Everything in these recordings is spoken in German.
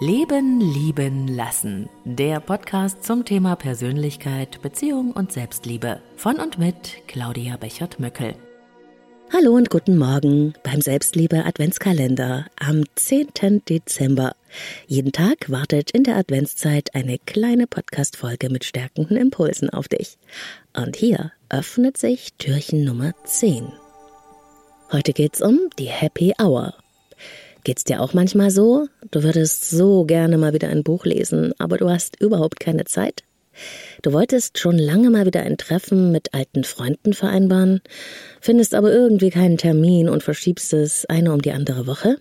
Leben, Lieben, Lassen. Der Podcast zum Thema Persönlichkeit, Beziehung und Selbstliebe. Von und mit Claudia Bechert-Möckel. Hallo und guten Morgen beim Selbstliebe Adventskalender am 10. Dezember. Jeden Tag wartet in der Adventszeit eine kleine Podcast-Folge mit stärkenden Impulsen auf dich. Und hier öffnet sich Türchen Nummer 10. Heute geht's um die Happy Hour. Geht's dir auch manchmal so? Du würdest so gerne mal wieder ein Buch lesen, aber du hast überhaupt keine Zeit? Du wolltest schon lange mal wieder ein Treffen mit alten Freunden vereinbaren, findest aber irgendwie keinen Termin und verschiebst es eine um die andere Woche?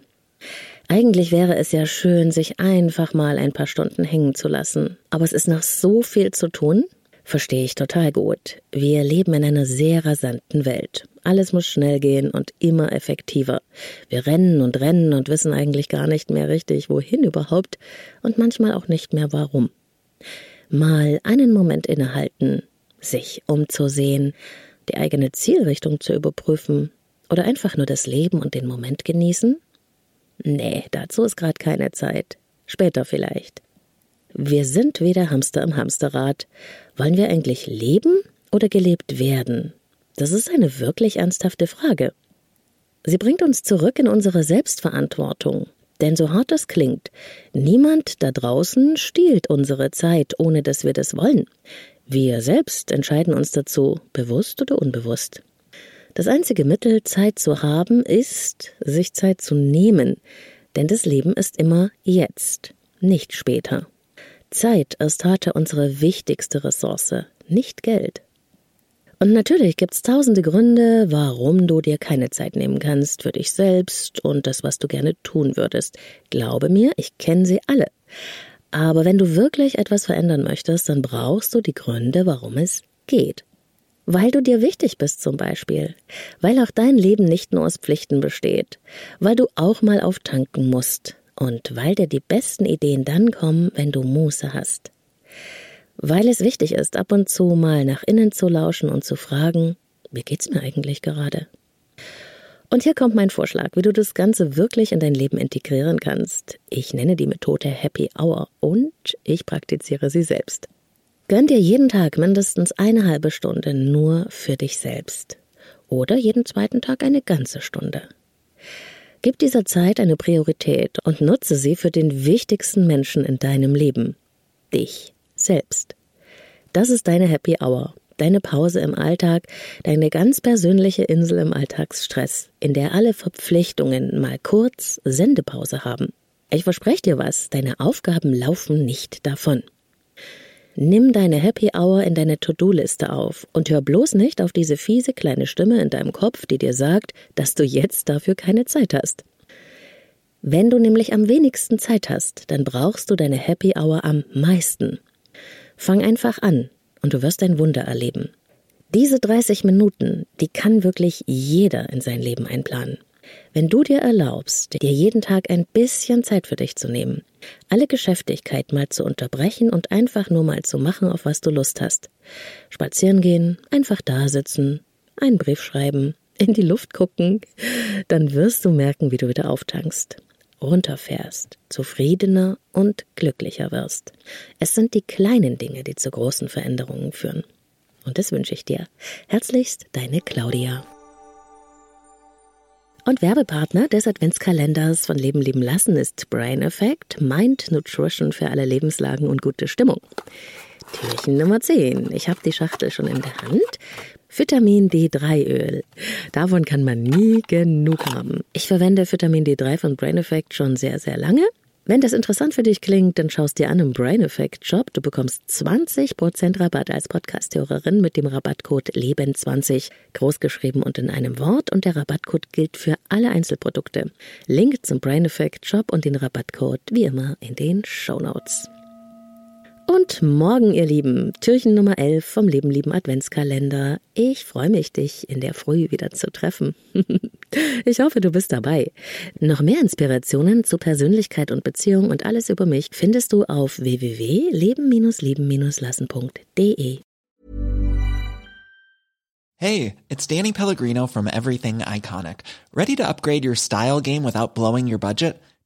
Eigentlich wäre es ja schön, sich einfach mal ein paar Stunden hängen zu lassen, aber es ist noch so viel zu tun. Verstehe ich total gut. Wir leben in einer sehr rasanten Welt. Alles muss schnell gehen und immer effektiver. Wir rennen und rennen und wissen eigentlich gar nicht mehr richtig, wohin überhaupt und manchmal auch nicht mehr warum. Mal einen Moment innehalten, sich umzusehen, die eigene Zielrichtung zu überprüfen oder einfach nur das Leben und den Moment genießen? Nee, dazu ist gerade keine Zeit. Später vielleicht. Wir sind wieder Hamster im Hamsterrad. Wollen wir eigentlich leben oder gelebt werden? Das ist eine wirklich ernsthafte Frage. Sie bringt uns zurück in unsere Selbstverantwortung. Denn so hart es klingt, niemand da draußen stiehlt unsere Zeit, ohne dass wir das wollen. Wir selbst entscheiden uns dazu, bewusst oder unbewusst. Das einzige Mittel, Zeit zu haben, ist, sich Zeit zu nehmen. Denn das Leben ist immer jetzt, nicht später. Zeit ist heute unsere wichtigste Ressource, nicht Geld. Und natürlich gibt's tausende Gründe, warum du dir keine Zeit nehmen kannst für dich selbst und das, was du gerne tun würdest. Glaube mir, ich kenne sie alle. Aber wenn du wirklich etwas verändern möchtest, dann brauchst du die Gründe, warum es geht. Weil du dir wichtig bist zum Beispiel. Weil auch dein Leben nicht nur aus Pflichten besteht. Weil du auch mal auftanken musst. Und weil dir die besten Ideen dann kommen, wenn du Muße hast weil es wichtig ist, ab und zu mal nach innen zu lauschen und zu fragen, wie geht's mir eigentlich gerade? Und hier kommt mein Vorschlag, wie du das Ganze wirklich in dein Leben integrieren kannst. Ich nenne die Methode Happy Hour und ich praktiziere sie selbst. Gönn dir jeden Tag mindestens eine halbe Stunde nur für dich selbst. Oder jeden zweiten Tag eine ganze Stunde. Gib dieser Zeit eine Priorität und nutze sie für den wichtigsten Menschen in deinem Leben. Dich selbst. Das ist deine Happy Hour, deine Pause im Alltag, deine ganz persönliche Insel im Alltagsstress, in der alle Verpflichtungen mal kurz Sendepause haben. Ich verspreche dir was, deine Aufgaben laufen nicht davon. Nimm deine Happy Hour in deine To-Do-Liste auf und hör bloß nicht auf diese fiese kleine Stimme in deinem Kopf, die dir sagt, dass du jetzt dafür keine Zeit hast. Wenn du nämlich am wenigsten Zeit hast, dann brauchst du deine Happy Hour am meisten. Fang einfach an und du wirst ein Wunder erleben. Diese 30 Minuten, die kann wirklich jeder in sein Leben einplanen. Wenn du dir erlaubst, dir jeden Tag ein bisschen Zeit für dich zu nehmen, alle Geschäftigkeit mal zu unterbrechen und einfach nur mal zu machen, auf was du Lust hast. Spazieren gehen, einfach da sitzen, einen Brief schreiben, in die Luft gucken, dann wirst du merken, wie du wieder auftankst runterfährst, zufriedener und glücklicher wirst. Es sind die kleinen Dinge, die zu großen Veränderungen führen. Und das wünsche ich dir. Herzlichst, deine Claudia. Und Werbepartner des Adventskalenders von Leben lieben lassen ist Brain Effect, Mind Nutrition für alle Lebenslagen und gute Stimmung. Türchen Nummer 10. Ich habe die Schachtel schon in der Hand. Vitamin D3-Öl. Davon kann man nie genug haben. Ich verwende Vitamin D3 von Brain Effect schon sehr, sehr lange. Wenn das interessant für dich klingt, dann schaust dir an im Brain Effect Shop. Du bekommst 20% Rabatt als Podcast-Hörerin mit dem Rabattcode LEBEN20, großgeschrieben und in einem Wort. Und der Rabattcode gilt für alle Einzelprodukte. Link zum Brain Effect Shop und den Rabattcode wie immer in den Show Notes. Und morgen, ihr Lieben, Türchen Nummer 11 vom Leben lieben Adventskalender. Ich freue mich, dich in der Früh wieder zu treffen. ich hoffe, du bist dabei. Noch mehr Inspirationen zu Persönlichkeit und Beziehung und alles über mich findest du auf www.leben-lieben-lassen.de. Hey, it's Danny Pellegrino from Everything Iconic. Ready to upgrade your style game without blowing your budget?